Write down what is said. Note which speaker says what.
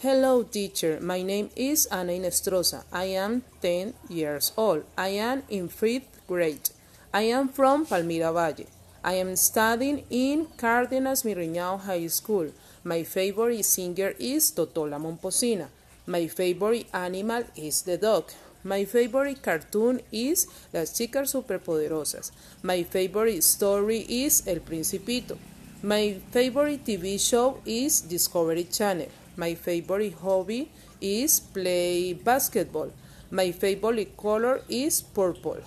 Speaker 1: Hello, teacher. My name is Ana Inestrosa. I am 10 years old. I am in fifth grade. I am from Palmira Valle. I am studying in Cárdenas Miriñao High School. My favorite singer is Totó la Momposina. My favorite animal is the dog. My favorite cartoon is Las Chicas Superpoderosas. My favorite story is El Principito. My favorite TV show is Discovery Channel. My favorite hobby is play basketball. My favorite color is purple.